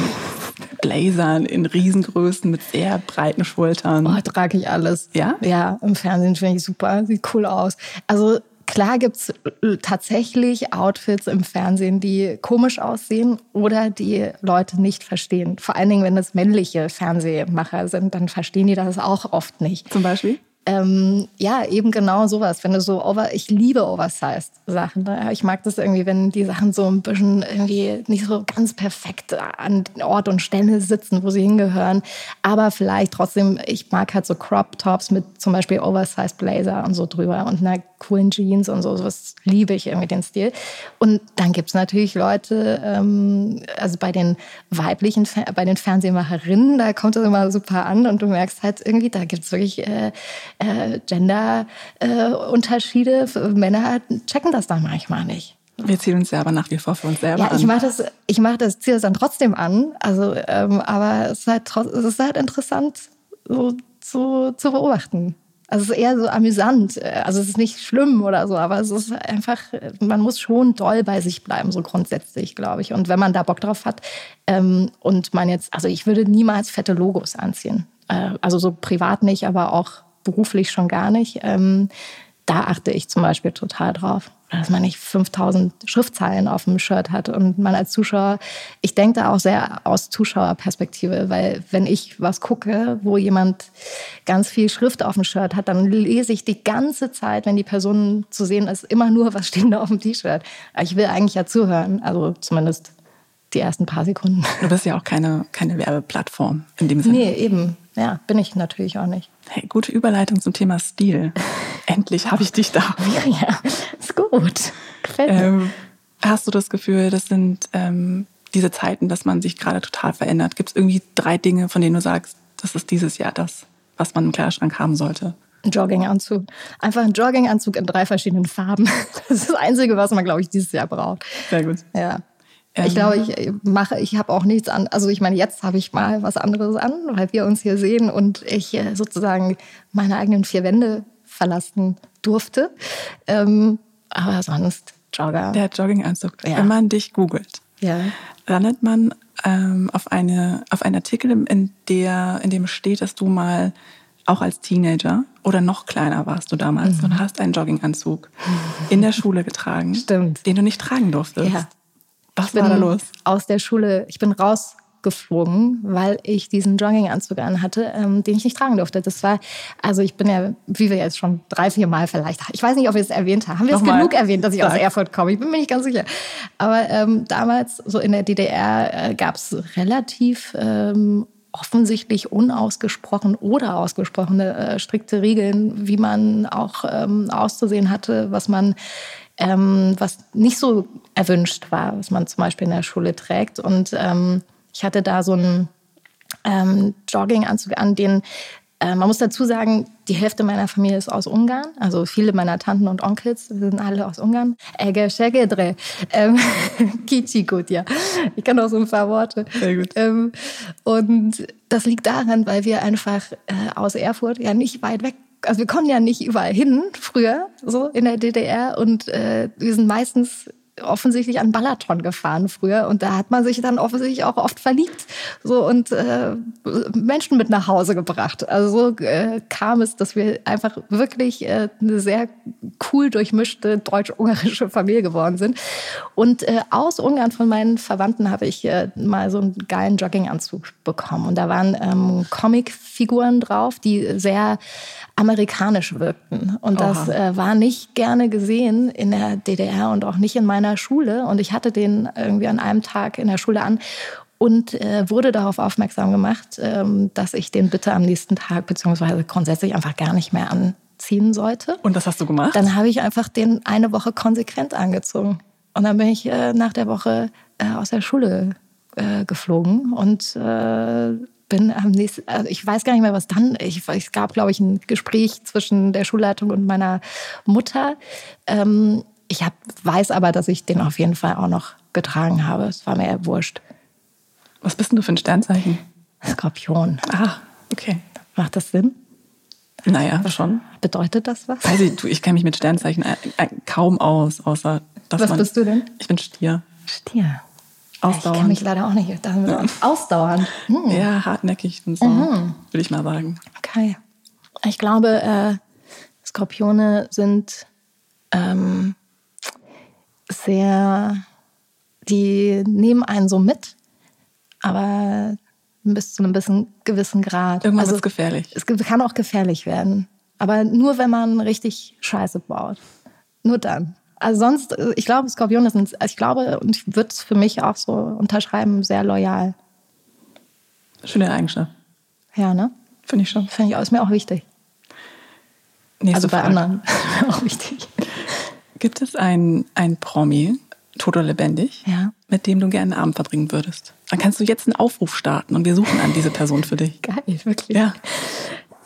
Blazern in Riesengrößen mit sehr breiten Schultern. Oh, trage ich alles. Ja? Ja, im Fernsehen finde ich super, sieht cool aus. Also klar gibt es äh, tatsächlich Outfits im Fernsehen, die komisch aussehen oder die Leute nicht verstehen. Vor allen Dingen, wenn das männliche Fernsehmacher sind, dann verstehen die das auch oft nicht. Zum Beispiel? Ähm, ja, eben genau sowas. Wenn du so over, ich liebe oversized Sachen. Ne? Ich mag das irgendwie, wenn die Sachen so ein bisschen irgendwie nicht so ganz perfekt an Ort und Stelle sitzen, wo sie hingehören. Aber vielleicht trotzdem, ich mag halt so Crop Tops mit zum Beispiel oversized Blazer und so drüber und einer coolen Jeans und so. Das liebe ich irgendwie den Stil. Und dann gibt es natürlich Leute, ähm, also bei den weiblichen, bei den Fernsehmacherinnen, da kommt das immer super an und du merkst halt irgendwie, da gibt es wirklich äh, äh, Gender-Unterschiede. Äh, Männer checken das dann manchmal nicht. Wir ziehen uns ja aber nach wie vor für uns selber ja, an. ich mache das, ich mache das, ziehe das dann trotzdem an. Also, ähm, aber es ist halt, es ist halt interessant, so, so zu beobachten. Also es ist eher so amüsant. Also es ist nicht schlimm oder so, aber es ist einfach, man muss schon doll bei sich bleiben, so grundsätzlich, glaube ich. Und wenn man da Bock drauf hat ähm, und man jetzt, also ich würde niemals fette Logos anziehen. Äh, also so privat nicht, aber auch beruflich schon gar nicht. Ähm, da achte ich zum Beispiel total drauf dass man nicht 5000 Schriftzeilen auf dem Shirt hat und man als Zuschauer, ich denke da auch sehr aus Zuschauerperspektive, weil wenn ich was gucke, wo jemand ganz viel Schrift auf dem Shirt hat, dann lese ich die ganze Zeit, wenn die Person zu sehen ist, immer nur, was steht da auf dem T-Shirt. Ich will eigentlich ja zuhören, also zumindest die ersten paar Sekunden. Du bist ja auch keine, keine Werbeplattform in dem Sinne. Nee, eben. Ja, bin ich natürlich auch nicht. Hey, gute Überleitung zum Thema Stil. *laughs* Endlich habe ich dich da. Ja, ist gut. Gefällt mir. Ähm, hast du das Gefühl, das sind ähm, diese Zeiten, dass man sich gerade total verändert? Gibt es irgendwie drei Dinge, von denen du sagst, das ist dieses Jahr das, was man im Kleiderschrank haben sollte? Ein Jogginganzug. Einfach ein Jogginganzug in drei verschiedenen Farben. *laughs* Das ist das Einzige, was man, glaube ich, dieses Jahr braucht. Sehr gut. Ja. Ich glaube, ich mache, ich habe auch nichts an. Also ich meine, jetzt habe ich mal was anderes an, weil wir uns hier sehen und ich äh, sozusagen meine eigenen vier Wände verlassen durfte. Ähm, aber sonst Jogger. Der Jogginganzug. Ja. Wenn man dich googelt, ja. landet man ähm, auf, eine, auf einen Artikel, in, der, in dem steht, dass du mal auch als Teenager oder noch kleiner warst du damals mhm. und hast einen Jogginganzug in der Schule getragen, *laughs* Stimmt. den du nicht tragen durftest. Ja. Was war da los? Aus der Schule, ich bin rausgeflogen, weil ich diesen Jogginganzug anhatte, ähm, den ich nicht tragen durfte. Das war, also ich bin ja, wie wir jetzt schon drei, vier Mal vielleicht, ich weiß nicht, ob wir es erwähnt haben. Haben wir es genug erwähnt, dass ich Sag. aus Erfurt komme? Ich bin mir nicht ganz sicher. Aber ähm, damals, so in der DDR, äh, gab es relativ ähm, offensichtlich unausgesprochen oder ausgesprochene äh, strikte Regeln, wie man auch ähm, auszusehen hatte, was man ähm, was nicht so erwünscht war, was man zum Beispiel in der Schule trägt. Und ähm, ich hatte da so einen ähm, Jogginganzug an, den äh, man muss dazu sagen, die Hälfte meiner Familie ist aus Ungarn. Also viele meiner Tanten und Onkels sind alle aus Ungarn. Ege. Ähm, *laughs* Kichi gut, ja. Ich kann auch so ein paar Worte. Sehr gut. Ähm, und das liegt daran, weil wir einfach äh, aus Erfurt ja nicht weit weg also wir konnten ja nicht überall hin früher, so in der DDR. Und äh, wir sind meistens offensichtlich an Balaton gefahren früher und da hat man sich dann offensichtlich auch oft verliebt so und äh, Menschen mit nach Hause gebracht. Also so äh, kam es, dass wir einfach wirklich äh, eine sehr cool durchmischte deutsch-ungarische Familie geworden sind. Und äh, aus Ungarn von meinen Verwandten habe ich äh, mal so einen geilen Jogginganzug bekommen und da waren ähm, Comicfiguren drauf, die sehr amerikanisch wirkten. Und das äh, war nicht gerne gesehen in der DDR und auch nicht in meiner Schule. Und ich hatte den irgendwie an einem Tag in der Schule an und äh, wurde darauf aufmerksam gemacht, ähm, dass ich den bitte am nächsten Tag beziehungsweise grundsätzlich einfach gar nicht mehr anziehen sollte. Und was hast du gemacht? Dann habe ich einfach den eine Woche konsequent angezogen. Und dann bin ich äh, nach der Woche äh, aus der Schule äh, geflogen und äh, bin am nächsten, also ich weiß gar nicht mehr, was dann, ich, es gab, glaube ich, ein Gespräch zwischen der Schulleitung und meiner Mutter. Ähm, ich hab, weiß aber, dass ich den auf jeden Fall auch noch getragen habe. Es war mir eher wurscht. Was bist denn du für ein Sternzeichen? Skorpion. Ah, okay. Macht das Sinn? Naja, schon. Bedeutet das was? Weiß ich, du, ich kenne mich mit Sternzeichen kaum aus, außer dass Was man, bist du denn? Ich bin Stier. Stier. Ausdauernd. Ich kenne mich leider auch nicht damit aus. *laughs* Ausdauernd. Hm. Ja, hartnäckig und so, Mhm. würde ich mal sagen. Okay. Ich glaube, äh, Skorpione sind ähm, sehr, die nehmen einen so mit, aber bis zu einem bisschen gewissen Grad. Irgendwann Also wird's gefährlich. Es kann auch gefährlich werden, aber nur wenn man richtig Scheiße baut. Nur dann. Also sonst, ich glaube, Skorpione sind, ich glaube, und ich würde es für mich auch so unterschreiben, sehr loyal. Schöne Eigenschaft. Ja, ne? Finde ich schon. Finde ich auch, ist mir auch wichtig. Nächste also bei Frage. anderen *laughs* auch wichtig. Gibt es ein, ein Promi, tot oder lebendig, Ja. mit dem du gerne einen Abend verbringen würdest? Dann kannst du jetzt einen Aufruf starten und wir suchen an diese Person für dich. *laughs* Geil, wirklich. Ja.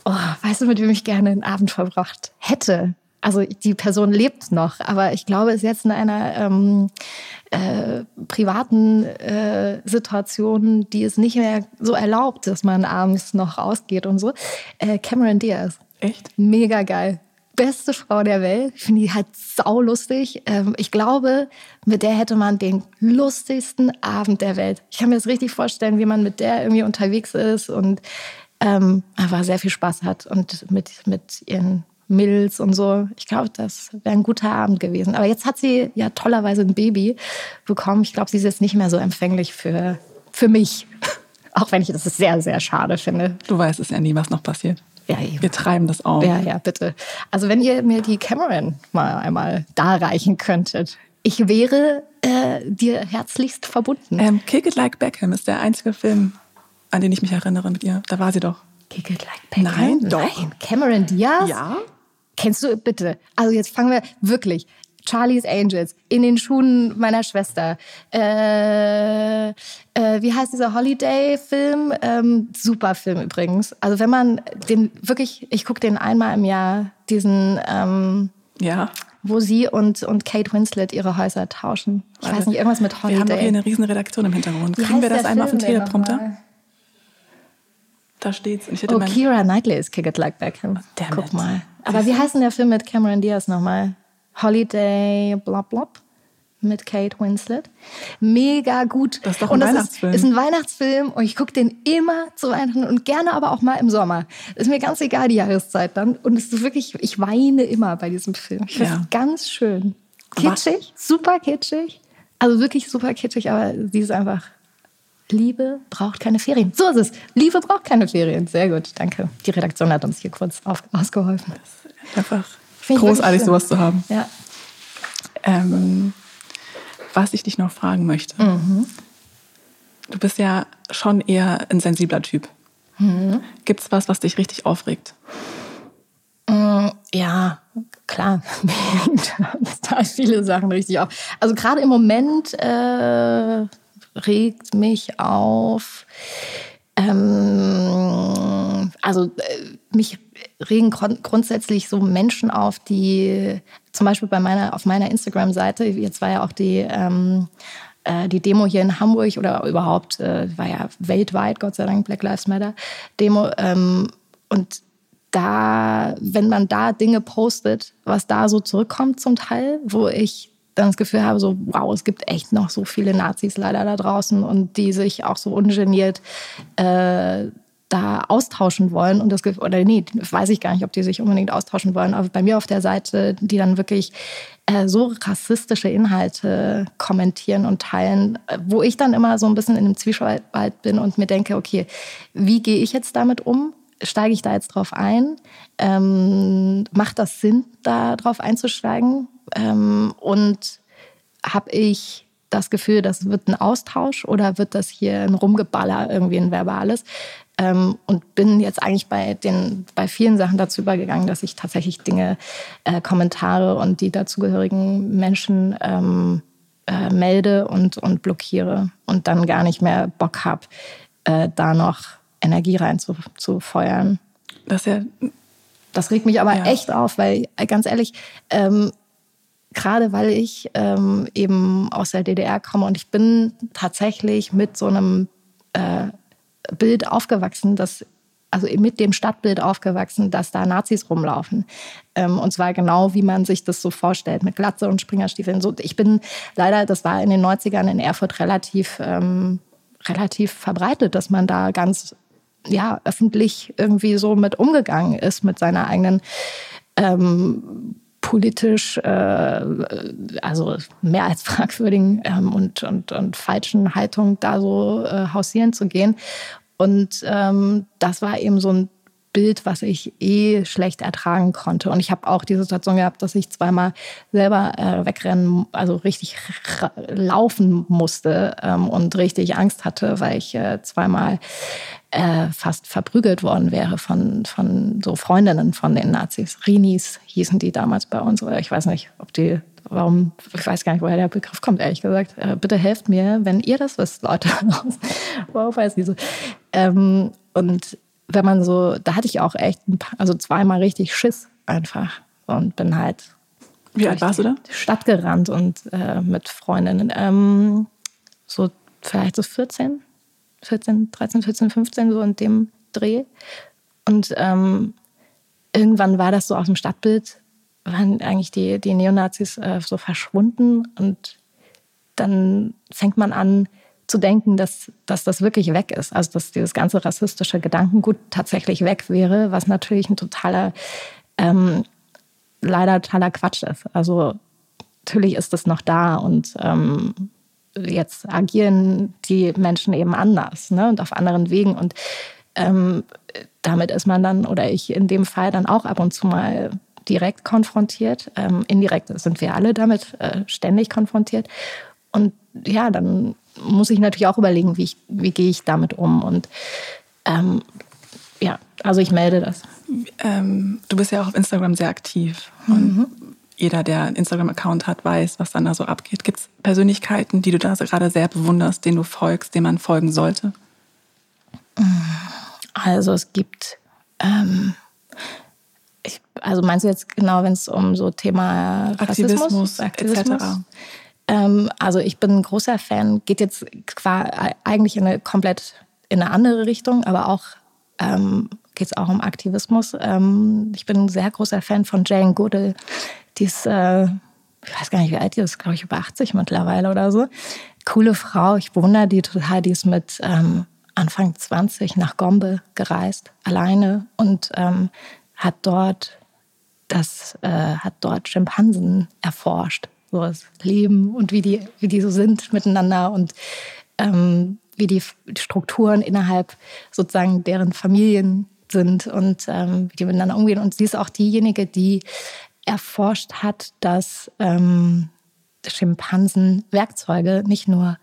Oh, weißt du, mit wem ich gerne einen Abend verbracht hätte? Also die Person lebt noch, aber ich glaube, ist jetzt in einer ähm, äh, privaten äh, Situation, die es nicht mehr so erlaubt, dass man abends noch rausgeht und so. Äh, Cameron Diaz. Echt? Mega geil. Beste Frau der Welt. Ich finde die halt saulustig. Ähm, ich glaube, mit der hätte man den lustigsten Abend der Welt. Ich kann mir das richtig vorstellen, wie man mit der irgendwie unterwegs ist und ähm, einfach sehr viel Spaß hat und mit, mit ihren Mädels und so. Ich glaube, das wäre ein guter Abend gewesen. Aber jetzt hat sie ja tollerweise ein Baby bekommen. Ich glaube, sie ist jetzt nicht mehr so empfänglich für, für mich. *laughs* Auch wenn ich das sehr, sehr schade finde. Du weißt es ja nie, was noch passiert. Ja, eben. Wir treiben das auf. Ja, ja, bitte. Also wenn ihr mir die Cameron mal einmal darreichen könntet, ich wäre äh, dir herzlichst verbunden. Ähm, Kick It Like Beckham ist der einzige Film, an den ich mich erinnere mit ihr. Da war sie doch. Kick it like Beckham. Nein, doch. Nein. Cameron Diaz? Ja? Kennst du bitte? Also jetzt fangen wir wirklich. Charlie's Angels in den Schuhen meiner Schwester. Äh, äh, wie heißt dieser Holiday-Film? Ähm, super Film übrigens. Also wenn man den wirklich, ich gucke den einmal im Jahr, diesen ähm, Ja. wo sie und, und Kate Winslet ihre Häuser tauschen. Ich weiß nicht, irgendwas mit Wir haben doch hier Holiday. eine riesen Redaktion im Hintergrund. Wie Kriegen wir das einmal auf den Film Teleprompter? Da steht's. Ich hätte Oh, Kira Knightley ist Kick It Like Beckham. damn Guck mal. Aber wie heißt denn der Film mit Cameron Diaz nochmal? Holiday blop blop mit Kate Winslet. Mega gut. Das ist doch ein und das Weihnachtsfilm. Ist, ist ein Weihnachtsfilm und ich gucke den immer zu Weihnachten und gerne aber auch mal im Sommer. Ist mir ganz egal die Jahreszeit dann. Und es ist wirklich, ich weine immer bei diesem Film. Ich finde Ja. es ganz schön. Was? Kitschig, super kitschig. Also wirklich super kitschig, aber sie ist einfach Liebe braucht keine Ferien. So ist es. Liebe braucht keine Ferien. Sehr gut, danke. Die Redaktion hat uns hier kurz auf, ausgeholfen. einfach Find großartig, sowas zu haben. Ja. Ähm, was ich dich noch fragen möchte. Mhm. Du bist ja schon eher ein sensibler Typ. Mhm. Gibt es was, was dich richtig aufregt? Ja, klar. *laughs* da viele Sachen richtig auf. Also gerade im Moment äh, regt mich auf. Ähm, also äh, mich regen grund grundsätzlich so Menschen auf, die zum Beispiel bei meiner auf meiner Instagram-Seite jetzt war ja auch die ähm, äh, die Demo hier in Hamburg oder überhaupt äh, war ja weltweit Gott sei Dank Black Lives Matter Demo ähm, und da, wenn man da Dinge postet, was da so zurückkommt zum Teil, wo ich dann das Gefühl habe, so, wow, es gibt echt noch so viele Nazis leider da draußen und die sich auch so ungeniert äh, da austauschen wollen und das Gefühl, oder nee, weiß ich gar nicht, ob die sich unbedingt austauschen wollen, aber bei mir auf der Seite, die dann wirklich äh, so rassistische Inhalte kommentieren und teilen, wo ich dann immer so ein bisschen in einem Zwiespalt bin und mir denke, okay, wie gehe ich jetzt damit um? Steige ich da jetzt drauf ein? Ähm, macht das Sinn, da drauf einzusteigen? Ähm, und habe ich das Gefühl, das wird ein Austausch oder wird das hier ein Rumgeballer, irgendwie ein verbales? Ähm, und bin jetzt eigentlich bei, den, bei vielen Sachen dazu übergegangen, dass ich tatsächlich Dinge, äh, Kommentare und die dazugehörigen Menschen ähm, äh, melde und, und blockiere und dann gar nicht mehr Bock habe, äh, da noch Energie rein zu, zu feuern. Das ja, Das regt mich aber Ja. echt auf, weil äh, ganz ehrlich, ähm, gerade weil ich ähm, eben aus der DDR komme und ich bin tatsächlich mit so einem äh, Bild aufgewachsen, dass also mit dem Stadtbild aufgewachsen, dass da Nazis rumlaufen. Ähm, und zwar genau, wie man sich das so vorstellt, mit Glatze und Springerstiefeln. Ich bin leider, das war in den 90ern in Erfurt relativ, ähm, relativ verbreitet, dass man da ganz ja, öffentlich irgendwie so mit umgegangen ist, mit seiner eigenen ähm, politisch, äh, also mehr als fragwürdigen ähm, und, und, und falschen Haltung da so äh, hausieren zu gehen. Und ähm, das war eben so ein Bild, was ich eh schlecht ertragen konnte. Und ich habe auch die Situation gehabt, dass ich zweimal selber äh, wegrennen, also richtig laufen musste ähm, und richtig Angst hatte, weil ich äh, zweimal äh, fast verprügelt worden wäre von, von so Freundinnen von den Nazis. Rinis hießen die damals bei uns. Oder ich weiß nicht, ob die warum, ich weiß gar nicht, woher der Begriff kommt, ehrlich gesagt. Äh, bitte helft mir, wenn ihr das wisst, Leute. *laughs* Weiß ich so? Ähm, und wenn man so, da hatte ich auch echt ein paar, also zweimal richtig Schiss einfach und bin halt. Wie alt warst du da? Stadt gerannt und äh, mit Freundinnen. Ähm, so vielleicht so 14, 14, 13, 14, 15, so in dem Dreh. Und ähm, irgendwann war das so aus dem Stadtbild waren eigentlich die, die Neonazis äh, so verschwunden und dann fängt man an zu denken, dass, dass das wirklich weg ist. Also dass dieses ganze rassistische Gedankengut tatsächlich weg wäre, was natürlich ein totaler, ähm, leider totaler Quatsch ist. Also natürlich ist es noch da und ähm, jetzt agieren die Menschen eben anders ne, und auf anderen Wegen. Und ähm, damit ist man dann, oder ich in dem Fall dann auch ab und zu mal direkt konfrontiert. Ähm, indirekt sind wir alle damit äh, ständig konfrontiert. Und ja, dann muss ich natürlich auch überlegen, wie, ich, wie gehe ich damit um. Und ähm, ja, also ich melde das. Ähm, du bist ja auch auf Instagram sehr aktiv. Und mhm. jeder, der einen Instagram-Account hat, weiß, was dann da so abgeht. Gibt es Persönlichkeiten, die du da gerade sehr bewunderst, denen du folgst, denen man folgen sollte? Also es gibt ähm, ich, also meinst du jetzt genau, wenn es um so Thema Rassismus, Aktivismus, Aktivismus? etc. Ähm, also ich bin ein großer Fan, geht jetzt eigentlich in eine komplett in eine andere Richtung, aber auch ähm, geht es auch um Aktivismus. Ähm, ich bin ein sehr großer Fan von Jane Goodall. Die ist, äh, ich weiß gar nicht, wie alt die ist, glaube ich, über 80 mittlerweile oder so. Coole Frau, ich bewundere die total. Die ist mit ähm, Anfang 20 nach Gombe gereist, alleine und ähm, hat dort das äh, hat dort Schimpansen erforscht, so das Leben und wie die wie die so sind miteinander und ähm, wie die Strukturen innerhalb sozusagen deren Familien sind und ähm, wie die miteinander umgehen. Und sie ist auch diejenige, die erforscht hat, dass ähm, Schimpansen Werkzeuge nicht nur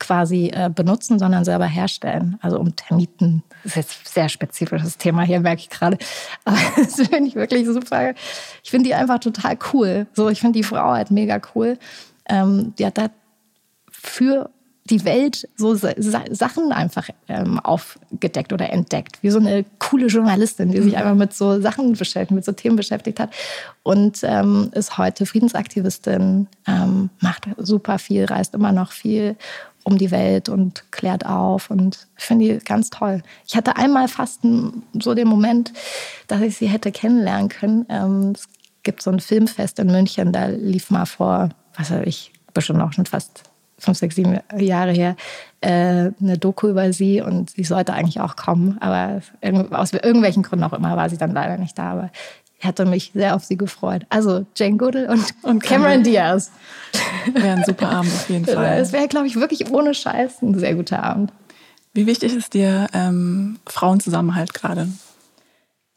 quasi äh, benutzen, sondern selber herstellen. Also um Termiten. Das ist jetzt ein sehr spezifisches Thema hier, merke ich gerade. *laughs* Aber das finde ich wirklich super. Ich finde die einfach total cool. So, ich finde die Frau halt mega cool. Ähm, die hat da für die Welt so Sachen einfach ähm, aufgedeckt oder entdeckt. Wie so eine coole Journalistin, die sich mhm. einfach mit so Sachen beschäftigt, mit so Themen beschäftigt hat. Und ähm, ist heute Friedensaktivistin, ähm, macht super viel, reist immer noch viel um die Welt und klärt auf und ich finde die ganz toll. Ich hatte einmal fast so den Moment, dass ich sie hätte kennenlernen können. Ähm, es gibt so ein Filmfest in München, da lief mal vor, was weiß ich, bestimmt auch schon fast fünf, sechs, sieben Jahre her, äh, eine Doku über sie und sie sollte eigentlich auch kommen, aber aus irgendwelchen Gründen auch immer war sie dann leider nicht da. Aber ich hatte mich sehr auf sie gefreut. Also Jane Goodall und, und Cameron Diaz. *laughs* Wäre ein super Abend auf jeden Fall. Es wäre, glaube ich, wirklich ohne Scheiß ein sehr guter Abend. Wie wichtig ist dir ähm, Frauenzusammenhalt gerade?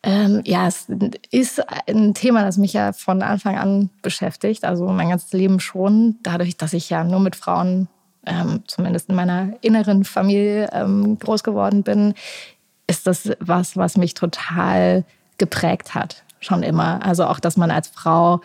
Ähm, ja, es ist ein Thema, das mich ja von Anfang an beschäftigt. Also mein ganzes Leben schon. Dadurch, dass ich ja nur mit Frauen, ähm, zumindest in meiner inneren Familie, ähm, groß geworden bin, ist das was, was mich total geprägt hat schon immer. Also auch, dass man als Frau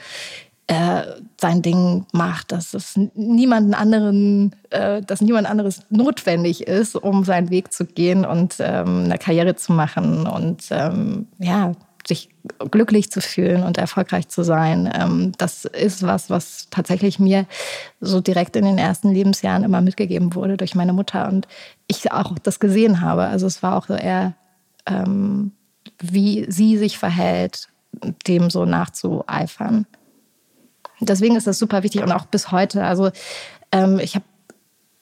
äh, sein Ding macht, dass es niemanden anderen, äh, dass niemand anderes notwendig ist, um seinen Weg zu gehen und ähm, eine Karriere zu machen und ähm, ja, sich glücklich zu fühlen und erfolgreich zu sein. Ähm, das ist was, was tatsächlich mir so direkt in den ersten Lebensjahren immer mitgegeben wurde durch meine Mutter und ich auch das gesehen habe. Also es war auch so eher ähm, wie sie sich verhält, dem so nachzueifern. Deswegen ist das super wichtig und auch bis heute. Also ähm, ich habe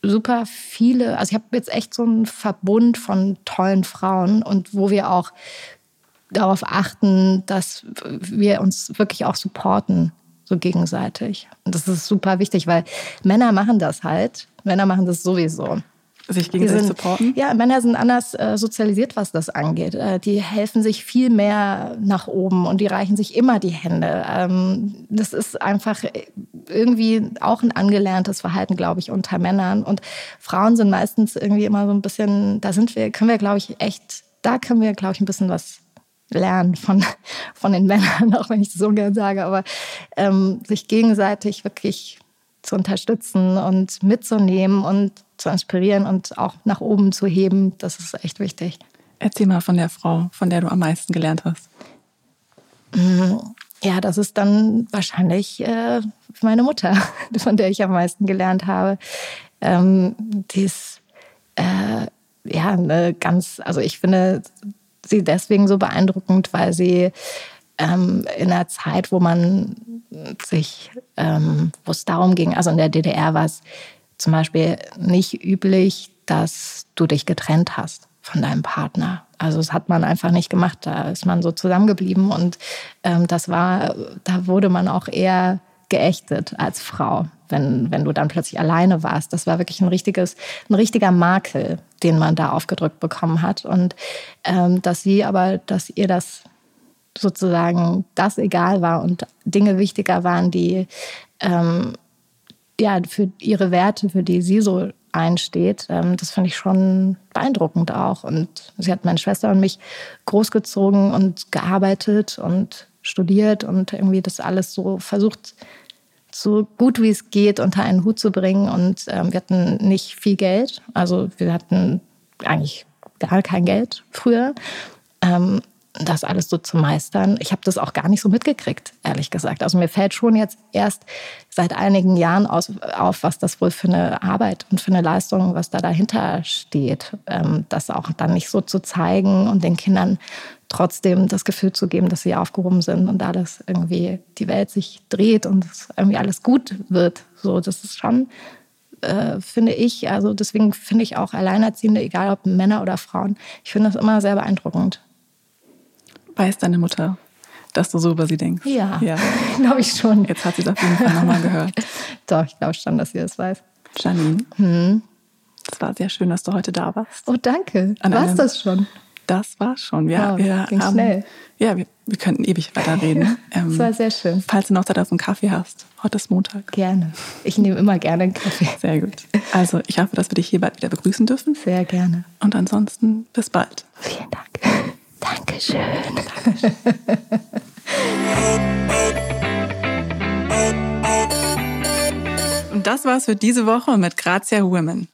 super viele, also ich habe jetzt echt so einen Verbund von tollen Frauen und wo wir auch darauf achten, dass wir uns wirklich auch supporten, so gegenseitig. Und das ist super wichtig, weil Männer machen das halt. Männer machen das sowieso. Sich gegenseitig sind, supporten? Ja, Männer sind anders äh, sozialisiert, was das angeht. Äh, die helfen sich viel mehr nach oben und die reichen sich immer die Hände. Ähm, das ist einfach irgendwie auch ein angelerntes Verhalten, glaube ich, unter Männern. Und Frauen sind meistens irgendwie immer so ein bisschen, da sind wir, können wir, glaube ich, echt, da können wir, glaube ich, ein bisschen was lernen von, *laughs* von den Männern, *laughs* auch wenn ich das so gern sage, aber ähm, sich gegenseitig wirklich zu unterstützen und mitzunehmen und zu inspirieren und auch nach oben zu heben, das ist echt wichtig. Erzähl mal von der Frau, von der du am meisten gelernt hast. Mm, ja, das ist dann wahrscheinlich äh, meine Mutter, *laughs* von der ich am meisten gelernt habe. Ähm, die ist äh, ja eine ganz, also ich finde sie deswegen so beeindruckend, weil sie ähm, in einer Zeit, wo man sich, ähm, wo es darum ging, also in der DDR war es zum Beispiel nicht üblich, dass du dich getrennt hast von deinem Partner. Also das hat man einfach nicht gemacht. Da ist man so zusammengeblieben und ähm, das war, da wurde man auch eher geächtet als Frau, wenn, wenn du dann plötzlich alleine warst. Das war wirklich ein richtiges, ein richtiger Makel, den man da aufgedrückt bekommen hat. Und ähm, dass sie aber, dass ihr das sozusagen das egal war und Dinge wichtiger waren, die ähm, ja für ihre Werte, für die sie so einsteht, ähm, das fand ich schon beeindruckend auch. Und sie hat meine Schwester und mich großgezogen und gearbeitet und studiert und irgendwie das alles so versucht, so gut wie es geht unter einen Hut zu bringen. Und ähm, wir hatten nicht viel Geld. Also wir hatten eigentlich gar kein Geld früher. Ähm, das alles so zu meistern. Ich habe das auch gar nicht so mitgekriegt, ehrlich gesagt. Also mir fällt schon jetzt erst seit einigen Jahren aus, auf, was das wohl für eine Arbeit und für eine Leistung, was da dahinter steht. Ähm, das auch dann nicht so zu zeigen und den Kindern trotzdem das Gefühl zu geben, dass sie aufgehoben sind und alles irgendwie die Welt sich dreht und irgendwie alles gut wird. So, das ist schon äh, finde ich, also deswegen finde ich auch Alleinerziehende, egal ob Männer oder Frauen, ich finde das immer sehr beeindruckend. Weiß deine Mutter, dass du so über sie denkst? Ja, ja. *laughs* glaube ich schon. Jetzt hat sie es auf jeden Fall nochmal gehört. *laughs* Doch, ich glaube schon, dass sie das weiß. Janine, hm. es war sehr schön, dass du heute da warst. Oh, danke. War das schon? Das war schon. Wir, wow, wir ging haben, schnell. Ja, wir, wir könnten ewig weiterreden. *laughs* Ähm, das war sehr schön. Falls du noch Zeit auf einen Kaffee hast. Heute ist Montag. Gerne. Ich nehme immer gerne einen Kaffee. Sehr gut. Also, ich hoffe, dass wir dich hier bald wieder begrüßen dürfen. Sehr gerne. Und ansonsten bis bald. Vielen Dank. Dankeschön. Und das war's für diese Woche mit Grazia Women.